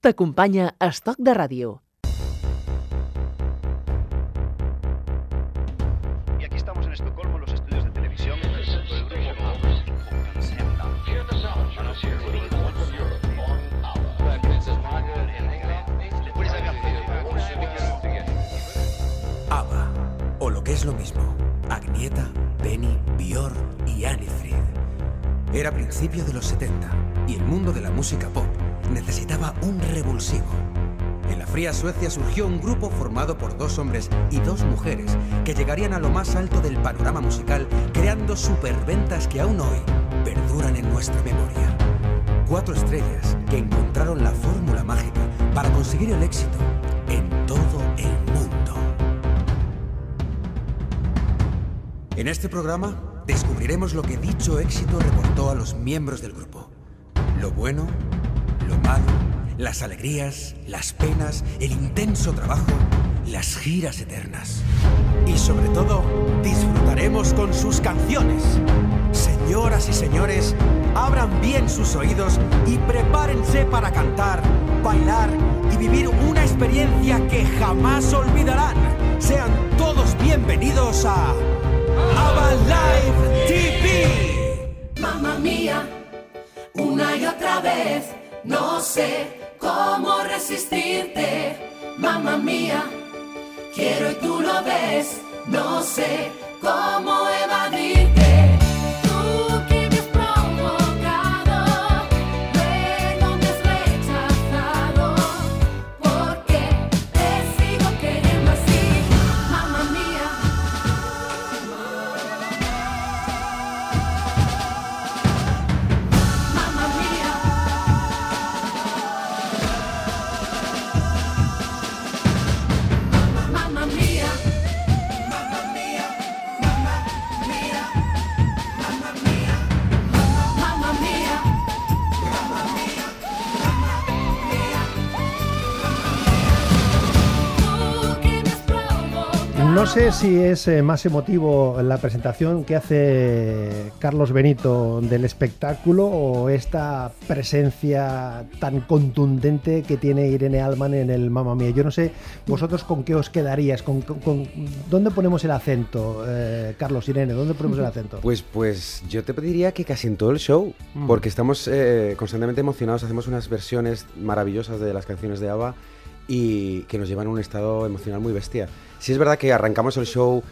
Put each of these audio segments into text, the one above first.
t'acompanya Estoc de Ràdio. Y aquí estamos en Estocolmo, en los estudios de televisión. ABBA, o lo que es lo mismo, Agnieta, Benny, Björk y Anifrid. Era principio de los 70 y el mundo de la música pop necesitaba un revulsivo. En la fría Suecia surgió un grupo formado por dos hombres y dos mujeres que llegarían a lo más alto del panorama musical creando superventas que aún hoy perduran en nuestra memoria. Cuatro estrellas que encontraron la fórmula mágica para conseguir el éxito en todo el mundo. En este programa descubriremos lo que dicho éxito reportó a los miembros del grupo. Lo bueno, las alegrías, las penas, el intenso trabajo, las giras eternas. Y sobre todo, disfrutaremos con sus canciones. Señoras y señores, abran bien sus oídos y prepárense para cantar, bailar y vivir una experiencia que jamás olvidarán. Sean todos bienvenidos a ABBA TV. Mamma mía, no sé cómo resistirte. Mamma mía, quiero y tú lo ves, no sé cómo sé si es eh, más emotivo la presentación que hace Carlos Benito del espectáculo o esta presencia tan contundente que tiene Irene Alman en el Mamma Mía. Yo no sé vosotros con qué os quedaríais, con, con- con- ¿dónde ponemos el acento, eh, Carlos Irene? ¿Dónde ponemos el acento? Pues, pues yo te pediría que casi en todo el show, Mm. porque estamos eh, constantemente emocionados, hacemos unas versiones maravillosas de las canciones de ABBA y que nos llevan a un estado emocional muy bestia. Sí es verdad que arrancamos el show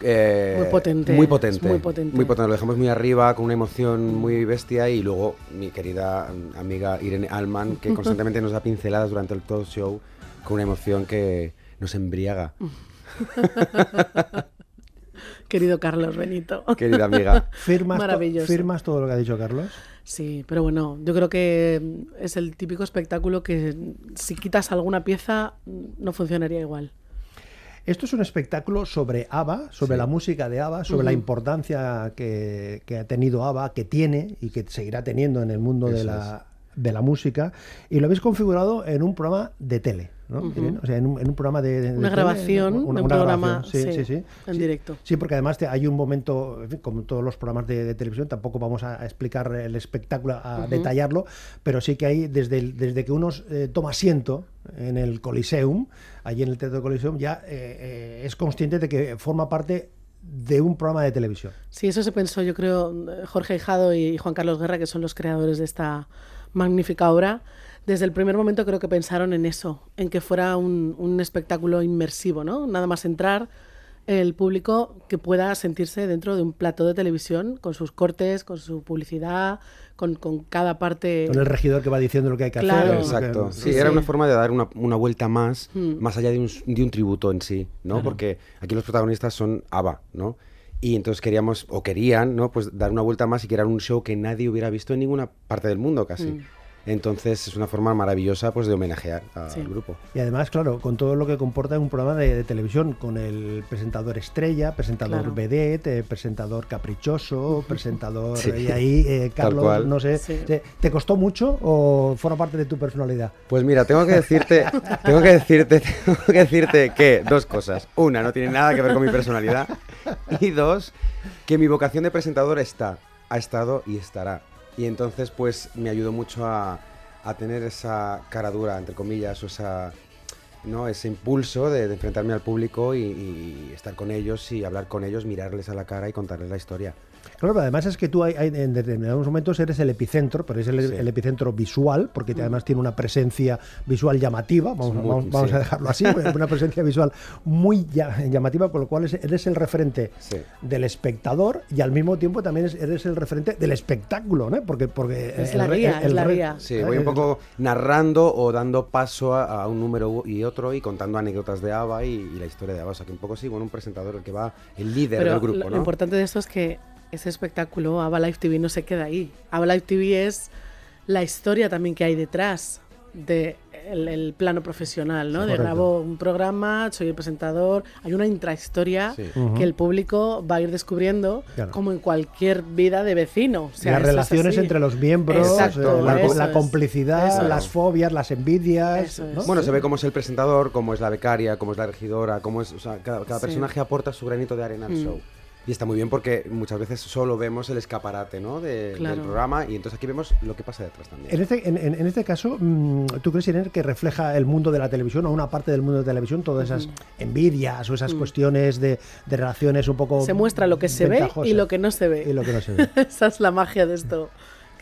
eh, Muy potente, muy potente, muy potente. muy potente, lo dejamos muy arriba con una emoción muy bestia y luego mi querida amiga Irene Alman que constantemente nos da pinceladas durante el todo el show con una emoción que nos embriaga. Querido Carlos Benito. Querida amiga. ¿Firmas, to- Maravilloso. ¿Firmas todo lo que ha dicho Carlos? Sí, pero bueno, yo creo que es el típico espectáculo que si quitas alguna pieza no funcionaría igual. Esto es un espectáculo sobre ABBA, sobre Sí. la música de ABBA, sobre la importancia que, que ha tenido ABBA, que tiene y que seguirá teniendo en el mundo de la, de la música. Y lo habéis configurado en un programa de tele, ¿no? Irene? O sea, en un, en un programa de, de- de Una tele, grabación de un programa, grabación, sí, sí, sí, sí. en directo. Sí, porque además te- hay un momento, en fin, como todos los programas de, de televisión, tampoco vamos a, a explicar el espectáculo, a detallarlo, pero sí que hay, desde, el- desde que uno eh, toma asiento en el Coliseum, allí en el Teatro Coliseum, ya eh, eh, es consciente de que forma parte de un programa de televisión. Sí, eso se pensó, yo creo, Jorge Hijado y Juan Carlos Guerra, que son los creadores de esta magnífica obra. Desde el primer momento creo que pensaron en eso, en que fuera un, un espectáculo inmersivo, ¿no? Nada más entrar, el público que pueda sentirse dentro de un plato de televisión, con sus cortes, con su publicidad, con, con cada parte... Con el regidor que va diciendo lo que hay que Claro. hacer. Exacto. Sí, Sí, era una forma de dar una, una vuelta más, Hmm. más allá de un, de un tributo en sí, ¿no? Porque aquí los protagonistas son ABBA, ¿no? Y entonces queríamos, o querían, ¿no? Pues dar una vuelta más y crear un show que nadie hubiera visto en ninguna parte del mundo casi. Mm. Entonces es una forma maravillosa pues de homenajear al Sí. grupo. Y además, claro, con todo lo que comporta un programa de, de televisión, con el presentador estrella, presentador Claro. vedette, eh, presentador caprichoso, presentador... Sí. Y ahí, eh, Tal Carlos, cual. no sé, Sí. ¿te, te costó mucho o forma parte de tu personalidad? Pues mira, tengo que decirte, tengo que decirte, tengo que decirte que dos cosas. Una, no tiene nada que ver con mi personalidad. Y dos, que mi vocación de presentador está, ha estado y estará. Y entonces, pues, me ayudó mucho a, a tener esa cara dura, entre comillas, o esa, ¿no? ese impulso de, enfrentarme al público y estar con ellos y hablar con ellos, mirarles a la cara y contarles la historia. Claro, pero además es que tú hay- hay- en determinados momentos eres el epicentro, pero es el, Sí. el epicentro visual, porque además tiene una presencia visual llamativa, vamos, muy- vamos- vamos a dejarlo así, una presencia visual muy lla- llamativa, con lo cual es- eres el referente Sí. del espectador y al mismo tiempo también es- eres el referente del espectáculo, ¿no? Porque, porque Es el la guía, el es la guía. Sí, voy un poco narrando o dando paso a, a un número y otro y contando anécdotas de ABBA y, y la historia de ABBA. O sea, que un poco sí, bueno, un presentador el que va, el líder Pero del grupo, lo, lo ¿no? importante de esto es que ese espectáculo, ABBA Live TV, no se queda ahí. ABBA Live TV es la historia también que hay detrás del el plano profesional, ¿no? Sí, de grabo un programa, soy el presentador, hay una intrahistoria Sí. Que el público va a ir descubriendo Claro. como en cualquier vida de vecino. O sea, las relaciones entre los miembros, Exacto, eh, la, complicidad, es. las fobias, las envidias. Eso es. ¿no? Bueno, se ve cómo es el presentador, cómo es la becaria, cómo es la regidora, cómo es, o sea, cada, cada Sí. personaje aporta su granito de arena al Mm. show. Y está muy bien porque muchas veces solo vemos el escaparate ¿no? de- Claro. del programa y entonces aquí vemos lo que pasa detrás también. En este, en, en- este caso, mm, ¿tú crees, Irene, que refleja el mundo de la televisión o una parte del mundo de la televisión, todas esas envidias o esas cuestiones de, de relaciones un poco. Se muestra lo que se ve y lo que no se ve. Y lo que no se ve. Esa es la magia de esto.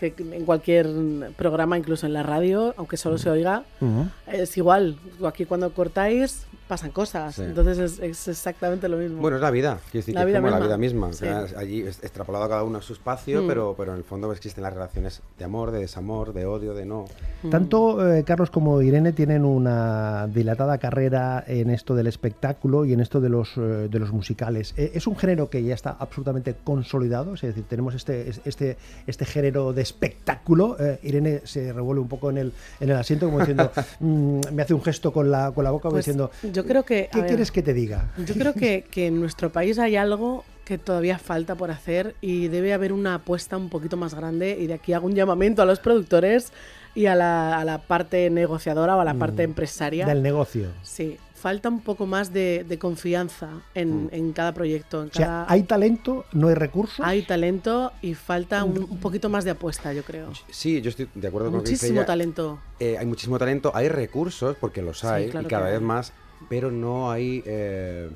Que en cualquier programa, incluso en la radio, aunque solo se oiga, Ujú. es igual. Aquí cuando cortáis pasan cosas. Sí. Entonces es, es exactamente lo mismo. Bueno, es la vida, quiero decir, La que es vida como la misma. vida misma. o Sí. sea, allí es extrapolado a cada uno a su espacio, Mm. pero, pero en el fondo existen las relaciones de amor, de desamor, de odio, de no. Tanto eh, Carlos como Irene tienen una dilatada carrera en esto del espectáculo y en esto de los, eh, de los musicales. Eh, ¿Es un género que ya está absolutamente consolidado? Es decir, tenemos este, es- este, este género de espectáculo. Eh, Irene se revuelve un poco en el, en el asiento como diciendo, mm, me hace un gesto con la, con la boca como Pues, diciendo, yo creo que. ¿qué ver, quieres que te diga? Yo creo que, que en nuestro país hay algo que todavía falta por hacer y debe haber una apuesta un poquito más grande y de aquí hago un llamamiento a los productores y a la, a la parte negociadora o a la parte empresaria. Mm. Del negocio. Sí, falta un poco más de, de confianza en, en cada proyecto. En O sea, cada- hay talento, no hay recursos. hay talento y falta un, un poquito más de apuesta, yo creo. Sí, yo estoy de acuerdo con lo que dice Muchísimo ella. talento. Eh, hay muchísimo talento, hay recursos, porque los Sí, hay, claro y cada vez hay. más, pero no hay. eh,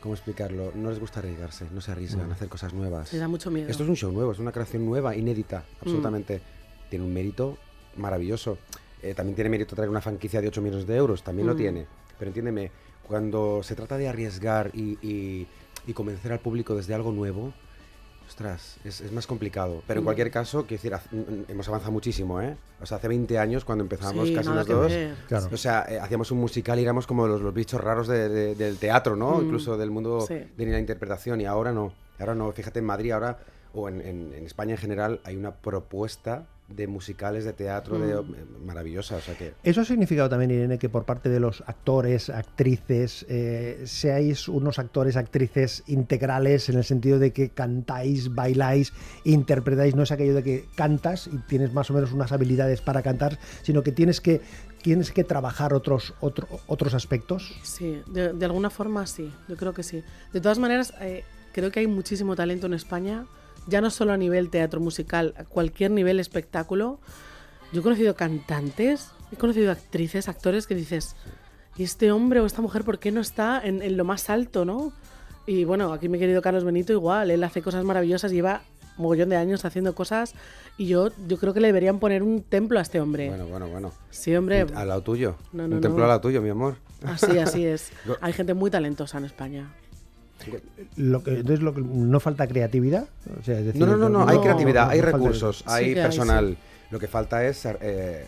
¿Cómo explicarlo? No les gusta arriesgarse, no se arriesgan a hacer cosas nuevas. Me da mucho miedo. Esto es un show nuevo, es una creación nueva, inédita, Mm. absolutamente. Tiene un mérito maravilloso. Eh, también tiene mérito traer una franquicia de 8 millones de euros, también lo Mm. tiene. Pero entiéndeme, cuando se trata de arriesgar y, y- y convencer al público desde algo nuevo, ostras, es, es más complicado. Pero en Mm. cualquier caso, quiero decir, haz- mm, hemos avanzado muchísimo, ¿eh? O sea, hace 20 años cuando empezamos Sí, casi los dos. Claro. O sea, eh, hacíamos un musical y éramos como los, los bichos raros de- de- del teatro, ¿no? Mm. Incluso del mundo Sí. de la interpretación. Y ahora no. Ahora no. Fíjate, en Madrid ahora, o en, en- en España en general, hay una propuesta de musicales de teatro de, Mm. maravillosa. O sea que. ¿Eso ha significado también, Irene, que por parte de los actores, actrices, eh, seáis unos actores, actrices integrales en el sentido de que cantáis, bailáis, interpretáis? No es aquello de que cantas y tienes más o menos unas habilidades para cantar, sino que tienes que, tienes que trabajar otros, otro- otros aspectos. Sí, de, de alguna forma sí, yo creo que sí. De todas maneras, eh, creo que hay muchísimo talento en España, ya no solo a nivel teatro musical, a cualquier nivel espectáculo. Yo he conocido cantantes, he conocido actrices, actores que dices, ¿y este hombre o esta mujer por qué no está en, en lo más alto, no? Y bueno, aquí mi querido Carlos Benito igual, él hace cosas maravillosas, lleva mogollón de años haciendo cosas y yo, yo creo que le deberían poner un templo a este hombre. Bueno, bueno, bueno. sí, hombre. Al lado tuyo. No, no, un templo no. al lado tuyo, mi amor. Así, así es. Hay gente muy talentosa en España. Lo que, entonces, lo que, no falta creatividad. O sea, es decir, No, no, no, no, hay no, creatividad, no hay recursos, Sí hay personal. Lo que falta es eh,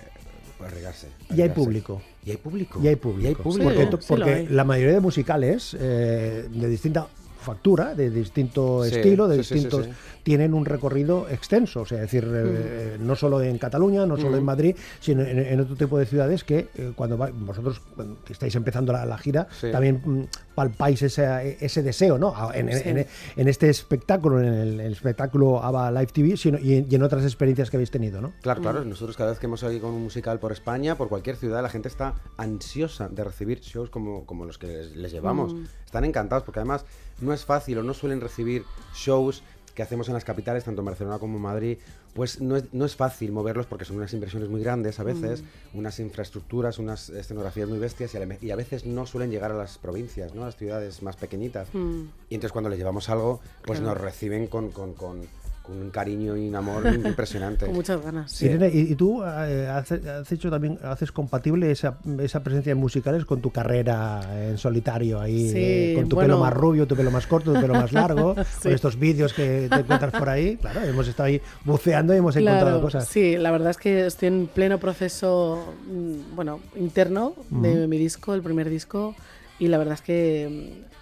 arriesgarse. Y hay arriesgarse. público. Y hay público. Y hay público. Y hay público. Porque, Sí, to- sí porque la mayoría de musicales eh, de distinta factura, de distinto Sí, estilo, de sí, sí, sí, distintos, sí. tienen un recorrido extenso. O sea, es decir, eh, no solo en Cataluña, no solo en Madrid, sino en, en otro tipo de ciudades que eh, cuando va- vosotros cuando estáis empezando la, la gira, Sí. también mm, palpáis ese, ese deseo, ¿no? En, en- Sí. en- en este espectáculo, en el, el espectáculo ABBA Live TV, sino, y, en, y en otras experiencias que habéis tenido, ¿no? Claro, claro. Nosotros cada vez que hemos salido con un musical por España, por cualquier ciudad, la gente está ansiosa de recibir shows como, como los que les, les llevamos. Están encantados porque además no es fácil o no suelen recibir shows que hacemos en las capitales, tanto en Barcelona como en Madrid, pues no es, no es fácil moverlos porque son unas inversiones muy grandes a veces, unas infraestructuras, unas escenografías muy bestias y a, y a veces no suelen llegar a las provincias, ¿no? a las ciudades más pequeñitas. Mm. Y entonces cuando les llevamos algo, pues Claro. nos reciben con, con- con- con un cariño y un amor impresionante. Con muchas ganas. sí. Irene, ¿y, y tú eh, has hecho también, haces compatible esa, esa presencia en musicales con tu carrera en solitario ahí, Sí, eh, con tu bueno. pelo más rubio, tu pelo más corto, tu pelo más largo, Sí. con estos vídeos que te encuentras por ahí? Claro, hemos estado ahí buceando y hemos encontrado cosas. Sí, la verdad es que estoy en pleno proceso, mm, bueno, interno de mi disco, el primer disco, y la verdad es que mm,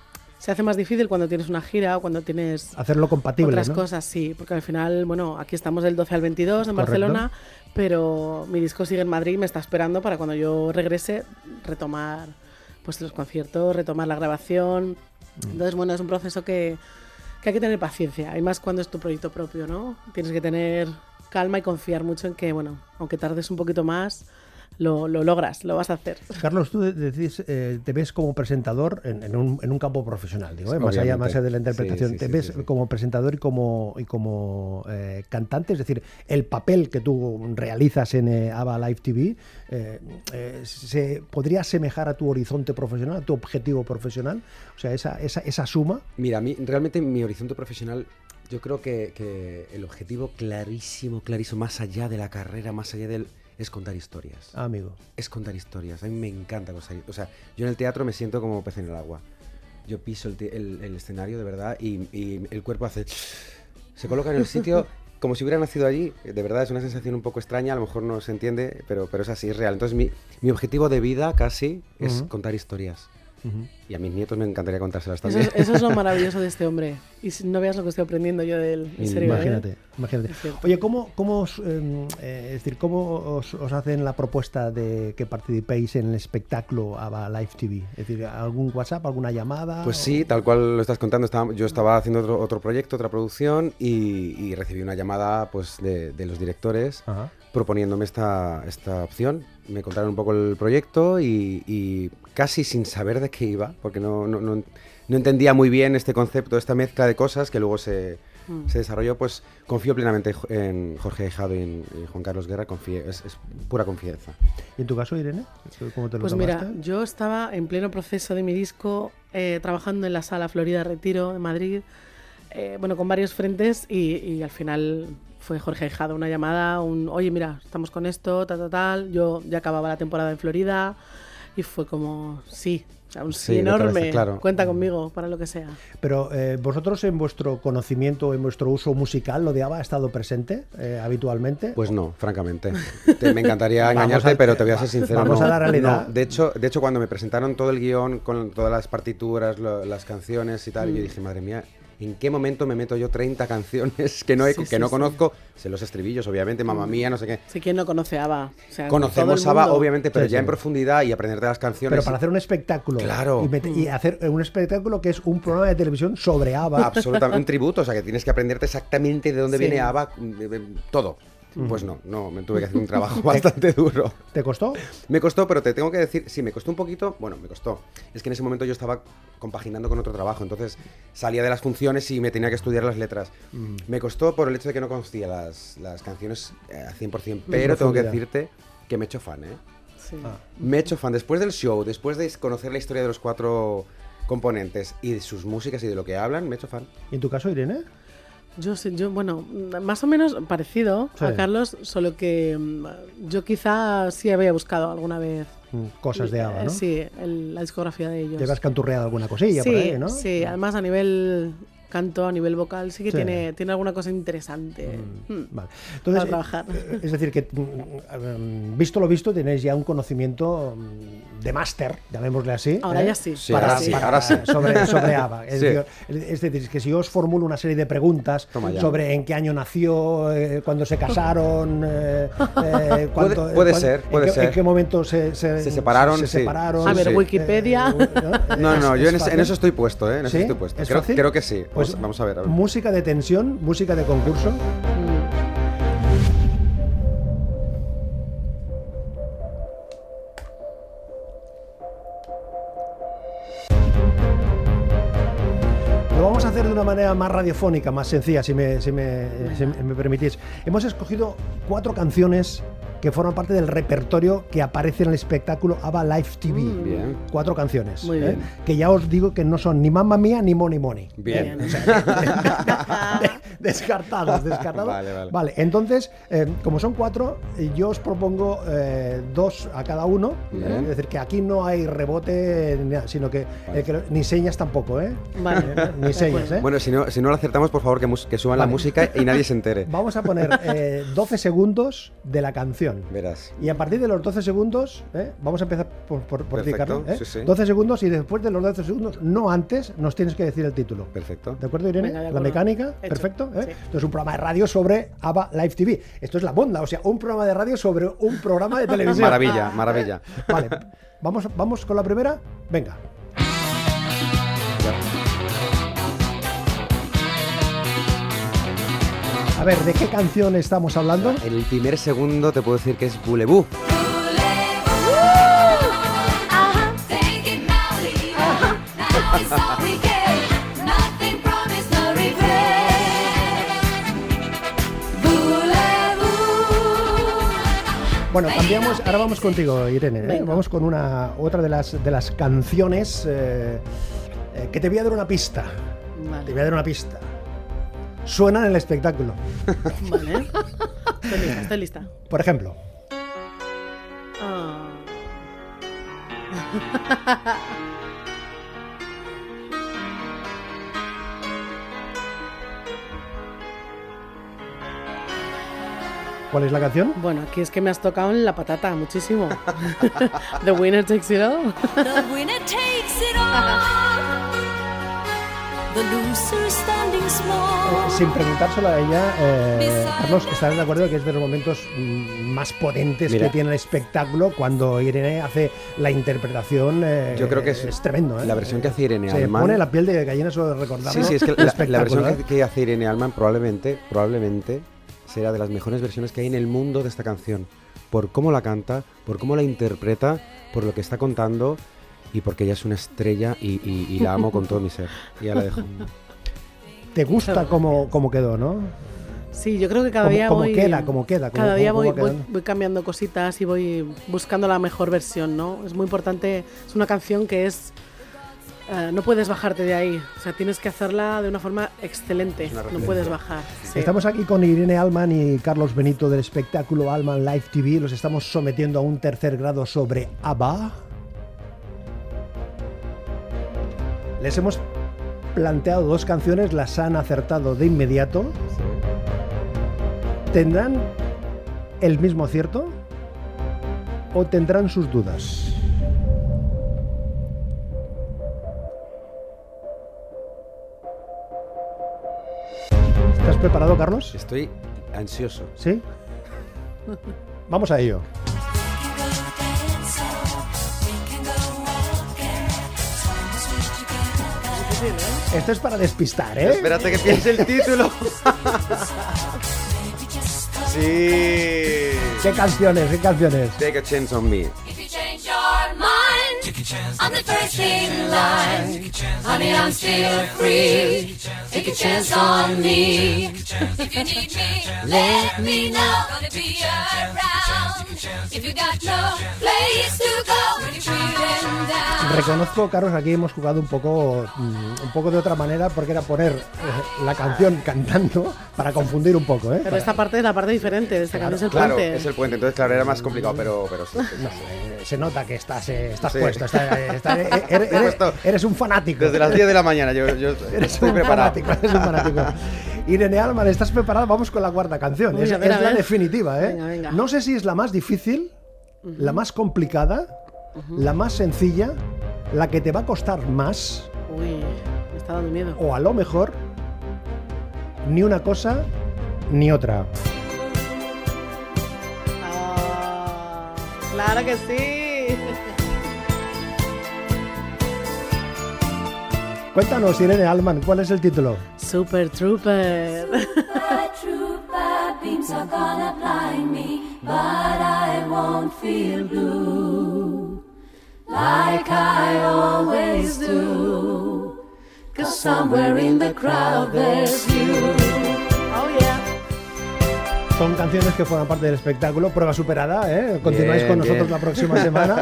se hace más difícil cuando tienes una gira o cuando tienes Hacerlo compatible, otras ¿no? cosas, sí, porque al final, bueno, aquí estamos del 12 al 22 en Correcto. Barcelona, pero mi disco sigue en Madrid y me está esperando para cuando yo regrese retomar pues los conciertos, retomar la grabación. Mm. Entonces, bueno, es un proceso que, que hay que tener paciencia, y más cuando es tu proyecto propio, ¿no? Tienes que tener calma y confiar mucho en que, bueno, aunque tardes un poquito más, lo, lo logras, lo vas a hacer. Carlos, tú de- decís, eh, te ves como presentador en, en un, en un campo profesional, digo, ¿eh? más allá más allá de la interpretación. Sí, sí, te sí, ves sí, sí. como presentador y como, y como eh, cantante, es decir, el papel que tú realizas en eh, ABBA Live TV eh, eh, se podría asemejar a tu horizonte profesional, a tu objetivo profesional, o sea, esa, esa, esa suma. Mira, a mí, realmente mi horizonte profesional, yo creo que, que el objetivo clarísimo, clarísimo, más allá de la carrera, más allá del... es contar historias. Ah, amigo. Es contar historias. A mí me encanta contar O sea, yo en el teatro me siento como pez en el agua. Yo piso el, te- el- el escenario de verdad y, y el cuerpo hace... Se coloca en el sitio como si hubiera nacido allí. De verdad es una sensación un poco extraña, a lo mejor no se entiende, pero, pero es así, es real. Entonces mi, mi objetivo de vida casi es contar historias. Y a mis nietos me encantaría contárselas Eso también. es, eso es lo maravilloso de este hombre. Y si no veas lo que estoy aprendiendo yo de él, en serio. ¿eh? Imagínate, imagínate. Oye, ¿cómo, cómo os, eh, eh, es decir, ¿cómo os, os hacen la propuesta de que participéis en el espectáculo ABBA Live TV? Es decir, ¿algún WhatsApp, alguna llamada? Pues o- sí, tal cual lo estás contando. estaba- yo estaba haciendo otro, otro proyecto, otra producción y, y recibí una llamada pues, de, de los directores Ajá. Proponiéndome esta, esta opción. Me contaron un poco el proyecto y, y casi sin saber de qué iba, porque no, no, no- no entendía muy bien este concepto, esta mezcla de cosas que luego se, Mm. se desarrolló, pues confío plenamente en Jorge Dejado y en, y Juan Carlos Guerra, confíe- es, es pura confianza. ¿Y en tu caso, Irene? ¿Cómo te lo Pues mira, yo estaba en pleno proceso de mi disco, eh, trabajando en la sala Florida Retiro de Madrid, eh, bueno, con varios frentes y, y al final fue Jorge Hijado una llamada, un, oye, mira, estamos con esto, tal, tal, tal. Yo ya acababa la temporada en Florida y fue como, sí, un sí, Sí, de cabeza, enorme, claro. cuenta conmigo para lo que sea. Pero eh, vosotros en vuestro conocimiento, en vuestro uso musical, ¿lo de ABBA ha estado presente eh, habitualmente? Pues no, francamente. Te- me encantaría engañarte, al- pero te voy a ser sincero. vamos no, a la realidad. no. De, hecho, de hecho, cuando me presentaron todo el guion con todas las partituras, lo- las canciones y tal, Mm. yo dije, madre mía, ¿en qué momento me meto yo 30 canciones que no, he- Sí, que sí, no sí. conozco? Sé los estribillos, obviamente, mamá mía, no sé qué. Si quien no conoce a ABBA. O sea, Conocemos ABBA, obviamente, pero Sí, ya sí. en profundidad y aprenderte las canciones. Pero para hacer un espectáculo. Claro. Y, y hacer un espectáculo que es un programa de televisión sobre ABBA. Absolutamente, un tributo, o sea que tienes que aprenderte exactamente de dónde Sí. viene ABBA, todo. Pues no, no, me tuve que hacer un trabajo bastante duro. ¿Te costó? Me costó, pero te tengo que decir, sí, me costó un poquito, bueno, me costó. Es que en ese momento yo estaba compaginando con otro trabajo, entonces salía de las funciones y me tenía que estudiar las letras. Me costó por el hecho de que no conocía las, las canciones eh, al 100%, pero tengo que decirte que me he hecho fan, ¿eh? Sí. Ah. Me he hecho fan. Después del show, después de conocer la historia de los cuatro componentes y de sus músicas y de lo que hablan, me he hecho fan. ¿Y en tu caso, Irene? Yo, yo, bueno, más o menos parecido Sí. a Carlos, solo que mm, yo quizá sí había buscado alguna vez. Mm, Cosas de ABBA, ¿no? Sí, el- la discografía de ellos. Llevas canturreado alguna cosilla sí, por ahí, ¿no? sí, además a nivel canto, a nivel vocal, sí que Sí. Tiene, tiene alguna cosa interesante. Mm. Vale. Entonces, Para trabajar. eh, es decir, que mm, visto lo visto, tenéis ya un conocimiento mm, de máster, llamémosle así. Ahora ¿eh? ya sí. Sí, Para- ahora sí, para- ahora. Sobre, sobre ABBA. Es, Sí. decir, es decir, que si yo os formulo una serie de preguntas sobre en qué año nació, eh, cuándo se casaron, eh, eh, cuánto- Puede- puede ser, puede en qué, ser. en qué momento se, Se separaron, se sí. separaron, A ver, sí. Wikipedia. eh, No, no, ¿es- yo es en, ese- en eso estoy puesto, ¿eh? En eso estoy puesto. ¿Es Creo, creo que sí. Pues Vamos- a ver. a ver. Música de tensión, música de concurso. Lo vamos a hacer de una manera más radiofónica, más sencilla, si me, si me, si me permitís. Hemos escogido cuatro canciones que forman parte del repertorio que aparece en el espectáculo ABBA Live TV. Bien. Cuatro canciones. Muy ¿eh? bien. Que ya os digo que no son ni Mamma Mía ni Money Money. Bien. Bien. descartados, descartados. Vale, vale. entonces, eh, como son cuatro, eh, yo os propongo eh, dos a cada uno. ¿eh? Es decir, que aquí no hay rebote, sino que, eh, que ni señas tampoco, ¿eh? Vale. Ni señas. ¿eh? Bueno, si no, si no lo acertamos, por favor, que, suban la Vale. música y nadie se entere. Vamos a poner eh, 12 segundos de la canción. Verás. Y a partir de los 12 segundos, ¿eh? vamos a empezar por, por, por ti, Carlos, ¿eh? sí, sí. 12 segundos y después de los 12 segundos, no antes, nos tienes que decir el título. Perfecto. ¿De acuerdo, Irene? Venga, de La mecánica, Hecho. perfecto. ¿eh? Sí. Esto es un programa de radio sobre ABBA Live TV. Esto es la bonda, o sea, un programa de radio sobre un programa de televisión. Maravilla, maravilla. Vale, vamos, vamos con la primera. Venga. A ver, ¿de qué canción estamos hablando? El primer segundo te puedo decir que es Boulevou. Bueno, cambiamos. Ahora vamos contigo, Irene. ¿eh? Vamos con una otra de las de las canciones eh, eh, que te voy a dar una pista. Te voy a dar una pista. Suena en el espectáculo. Vale. Estoy lista, estoy lista. Por ejemplo, Ah. ¿cuál es la canción? Bueno, aquí es que me has tocado en la patata muchísimo. The winner takes it all. The winner takes it all. Sin preguntárselo a ella, eh, Carlos, ¿estarás de acuerdo que es de los momentos mm, más potentes Mira. que tiene el espectáculo cuando Irene hace la interpretación? eh, Yo creo que es, tremendo. ¿eh? la versión que hace Irene Se Alman. pone la piel de gallina solo de recordarlo. Sí, sí, es que la, versión ¿eh? que, que hace Irene Alman probablemente, probablemente será de las mejores versiones que hay en el mundo de esta canción. Por cómo la canta, por cómo la interpreta, por lo que está contando y porque ella es una estrella y, y- y la amo con todo mi ser. Y ya la dejo. Te gusta cómo, cómo quedó, ¿no? Sí, yo creo que cada Como- día como voy. queda, como queda, como- cada día voy, voy, voy cambiando cositas y voy buscando la mejor versión, ¿no? Es muy importante. Es una canción que es. eh, no puedes bajarte de ahí. O sea, tienes que hacerla de una forma excelente. una No puedes bajar. Sí. Estamos aquí con Irene Alman y Carlos Benito del espectáculo Alman Live TV. Los estamos sometiendo a un tercer grado sobre ABBA. Les hemos planteado dos canciones, las han acertado de inmediato. ¿Tendrán el mismo acierto o tendrán sus dudas? ¿Estás preparado, Carlos? Estoy ansioso. ¿Sí? Vamos a ello. Esto es para despistar, ¿eh? Espérate que piense el título. sí. ¿Qué canciones? ¿Qué canciones? Take a chance on me. If you change your mind, I'm the first in line. Honey, I'm still free. Take a chance on me. If you need me, let me know. Gonna be around. If you got no place to go when you're feeling down. Reconozco, Carlos, aquí hemos jugado un poco, mm, un poco de otra manera porque era poner eh, la canción cantando para confundir un poco, ¿eh? Pero esta parte es la parte diferente de esta canción, es el Claro, puente. es el puente, entonces claro, era más complicado, pero, pero sí. sí, sí. Eh, Se nota que estás, eh, estás Sí. puesto, estás- eh, eh, eres, eres- puesto. eres un fanático. Desde las 10 de la mañana yo, yo Eres estoy un preparado. fanático, eres un fanático. Irene Alman, ¿estás preparada? Vamos con la cuarta canción. Uy, es la definitiva, ¿eh? Venga, venga. No sé si es la más difícil, la más complicada, la más sencilla, la que te va a costar más, Uy, me está dando miedo. o a lo mejor, ni una cosa ni otra. Ah, claro que sí. Cuéntanos, Irene Alman, ¿cuál es el título? Super Trooper. The trooper beams are gonna blind me, but I won't feel blue like I always do. Cause somewhere in the crowd there's you. Son canciones que forman parte del espectáculo. Prueba superada, ¿eh? Continuáis Bien, con nosotros bien. la próxima semana.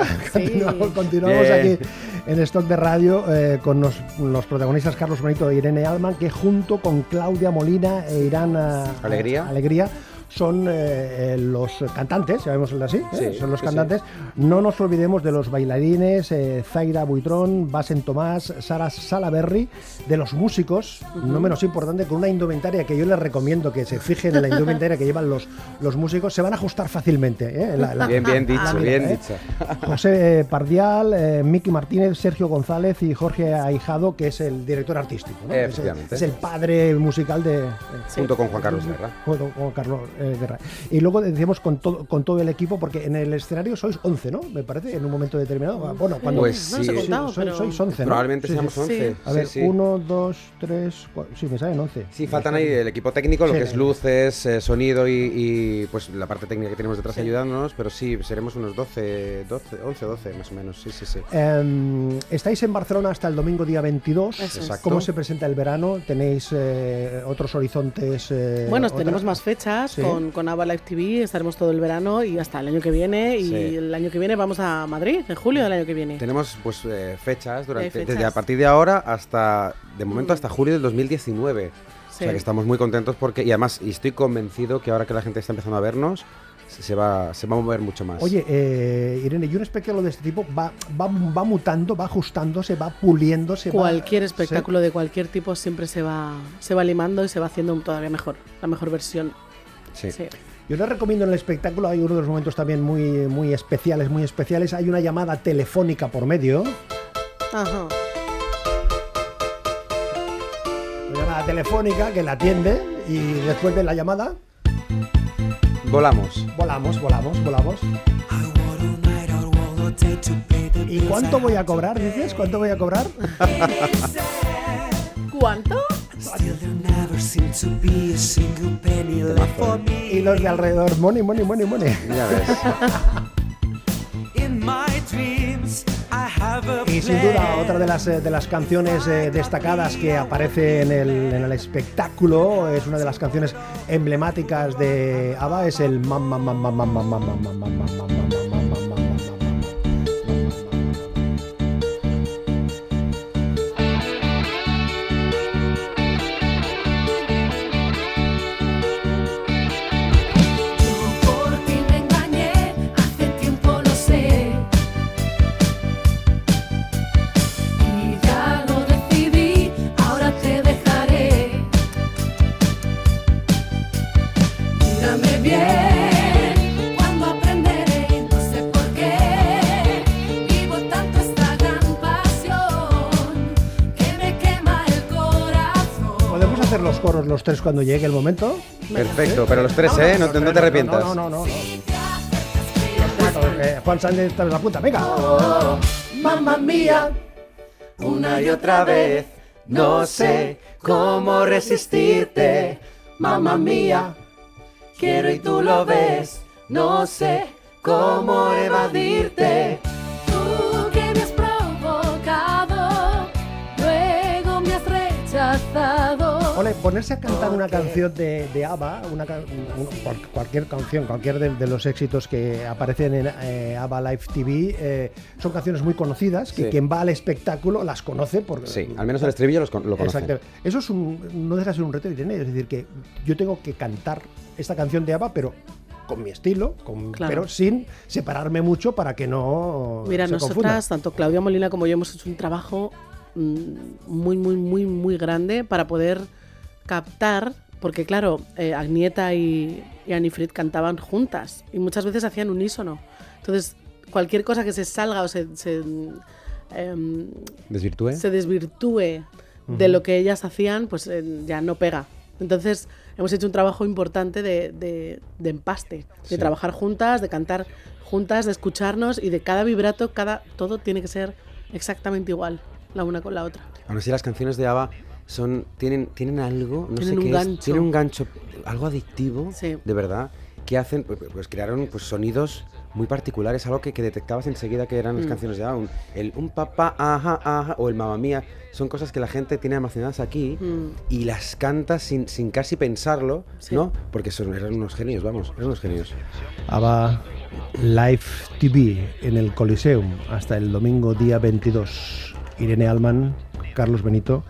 continuamos aquí en Stock de Radio eh, con los, los protagonistas Carlos Benito e Irene Alman, que junto con Claudia Molina e Irán Alegría. Alegría son eh, eh, los cantantes, llamémoslo así, ¿eh? Sí, son los sí, cantantes. No nos olvidemos de los bailarines, eh, Zaira Buitrón, Basen Tomás, Sara Salaberry, de los músicos, no menos importante, con una indumentaria que yo les recomiendo que se fijen en la indumentaria que llevan los, los músicos, se van a ajustar fácilmente. La- la- Bien, bien dicho, mira, bien dicho. José Pardial, Miki Martínez, Sergio González y Jorge Ahijado, que es el director artístico. ¿no? Es, el, Efectivamente. es el padre musical de, Junto con Juan Carlos Guerra. junto con Carlos eh, Guerra. Y luego decíamos con todo, con todo el equipo, porque en el escenario sois 11, ¿no? Me parece, en un momento determinado. Ah, Bueno, cuando Pues No sí. contado, sois, pero... sois 11, ¿no? Probablemente Sí, seamos sí. 11. A ver, sí, sí. 1, 2, 3, sí, me salen 11. Sí, faltan ahí el equipo técnico, lo Sí, que es sí. luces, eh, sonido y, y, pues la parte técnica que tenemos detrás ayudándonos, pero sí, seremos unos 12, 12, 11, 12 más o menos, sí, sí, sí. Em, estáis en Barcelona hasta el domingo día 22. Eso es. Exacto. ¿Cómo se presenta el verano? ¿Tenéis eh, otros horizontes? eh, Bueno, otra- tenemos más fechas Sí. con, con Ava Live TV, estaremos todo el verano y hasta el año que viene. Y Sí. el año que viene vamos a Madrid, en julio del año que viene. Tenemos pues eh, fechas durante fechas. desde a partir de ahora hasta de momento hasta julio del 2019. O Sí. sea que estamos muy contentos porque y además y estoy convencido que ahora que la gente está empezando a vernos se, va se va a mover mucho más. Oye, eh, Irene, y un espectáculo de este tipo va, va, va mutando, va ajustándose, va puliéndose. va- Cualquier ¿sí? espectáculo de cualquier tipo siempre se va, se va limando y se va haciendo todavía mejor, la mejor versión. Sí. Sí. Yo les recomiendo en el espectáculo, hay uno de los momentos también muy, muy especiales, muy especiales. Hay una llamada telefónica por medio. Ajá. Una llamada telefónica que la atiende y después de la llamada Volamos. volamos, volamos, volamos. ¿Y cuánto voy a cobrar, dices? ¿Cuánto voy a cobrar? ¿Cuánto? Y los de alrededor, money, money, money, money. Ya ves. Y sin duda, otra de las, eh, de las canciones eh, destacadas que aparece en el, en el, espectáculo es una de las canciones emblemáticas de ABBA, es el Mamma, Mamma, Mamma, Mamma, Mamma, Mamma. Tres cuando llegue el momento? Perfecto, pero los tres, ¿eh? No, te- no te arrepientas. No, no, no. eh, Juan Sánchez está en la punta, venga. Mamma mía. Una y otra vez, no sé cómo resistirte, mamá mía. Quiero y tú lo ves, no sé cómo evadirte. Tú que me has provocado, luego me has rechazado. Ole, ponerse a cantar una canción de, de ABBA, una, un- cualquier canción, cualquier de, de los éxitos que aparecen en eh, ABBA Live TV, eh, son canciones muy conocidas, que Sí. quien va al espectáculo las conoce. Porque, Sí, al menos el estribillo los con- lo. Exacto. Eso es un, no deja de ser un reto, Irene. Es decir, que yo tengo que cantar esta canción de ABBA, pero con mi estilo, con- Claro. pero sin separarme mucho para que no Mira, se nosotras, confunda. tanto Claudia Molina como yo, hemos hecho un trabajo mm, muy, muy, muy, muy grande para poder captar, porque claro, eh, Agnieta y, y Anifrid cantaban juntas y muchas veces hacían unísono. Entonces, cualquier cosa que se salga o se, se, em, ¿Desvirtúe? se desvirtúe de lo que ellas hacían, pues eh, ya no pega. Entonces, hemos hecho un trabajo importante de, de- de empaste, de Sí. trabajar juntas, de cantar juntas, de escucharnos y de cada vibrato, cada todo tiene que ser exactamente igual, la una con la otra. Aún así, las canciones de ABBA son, tienen, tienen algo, no Tienen sé un qué gancho. es, tienen un gancho, algo adictivo, Sí. de verdad, que hacen, pues, pues crearon pues, sonidos muy particular, es algo que, que detectabas enseguida que eran las Mm. canciones de Aun. El un papá, ajá, ajá, o el mamá mía, son cosas que la gente tiene almacenadas aquí Mm. y las canta sin, sin casi pensarlo, Sí. ¿no? Porque son, eran unos genios, vamos, eran unos genios. ABBA Live TV en el Coliseum hasta el domingo día 22. Irene Alman, Carlos Benito,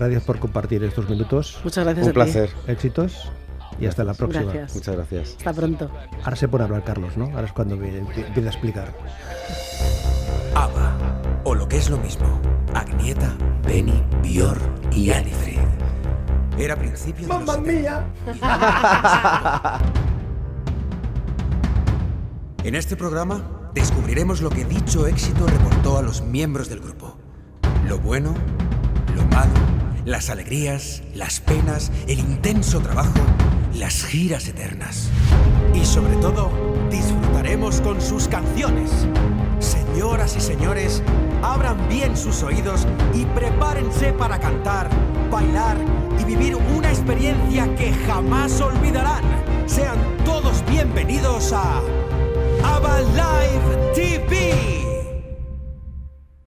gracias por compartir estos minutos. Muchas gracias a Un ti. placer, Éxitos y hasta la próxima. Gracias. muchas gracias. Hasta pronto. Ahora se pone a hablar Carlos, ¿no? Ahora es cuando empieza a explicar. Ava, o lo que es lo mismo, Agnieta, Benny, Bior y Anifrid. Era principio de los 70. En este programa descubriremos lo que dicho éxito reportó a los miembros del grupo. Lo bueno, lo malo, las alegrías, las penas, el intenso trabajo, las giras eternas. Y sobre todo, disfrutaremos con sus canciones. Señoras y señores, abran bien sus oídos y prepárense para cantar, bailar y vivir una experiencia que jamás olvidarán. Sean todos bienvenidos a ABBA TV.